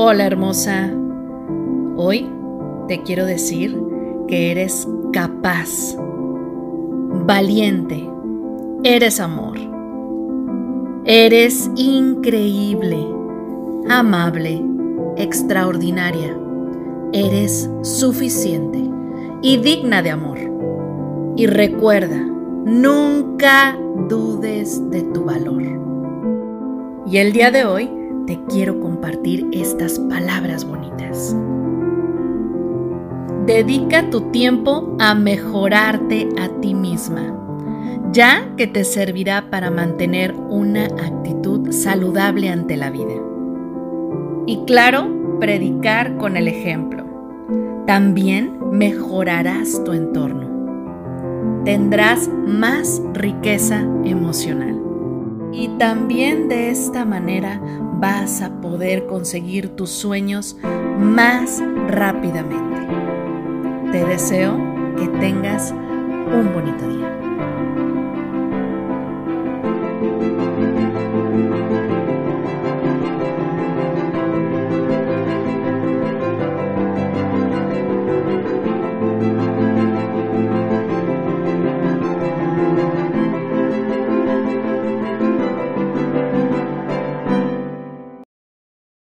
Hola hermosa. Hoy te quiero decir que eres capaz, valiente, eres amor, eres increíble, amable, extraordinaria, eres suficiente y digna de amor. Y recuerda, nunca dudes de tu valor. Y el día de hoy te quiero compartir estas palabras bonitas. Dedica tu tiempo a mejorarte a ti misma, ya que te servirá para mantener una actitud saludable ante la vida. Y claro, predicar con el ejemplo. También mejorarás tu entorno. Tendrás más riqueza emocional. Y también de esta manera vas a poder conseguir tus sueños más rápidamente. Te deseo que tengas un bonito día.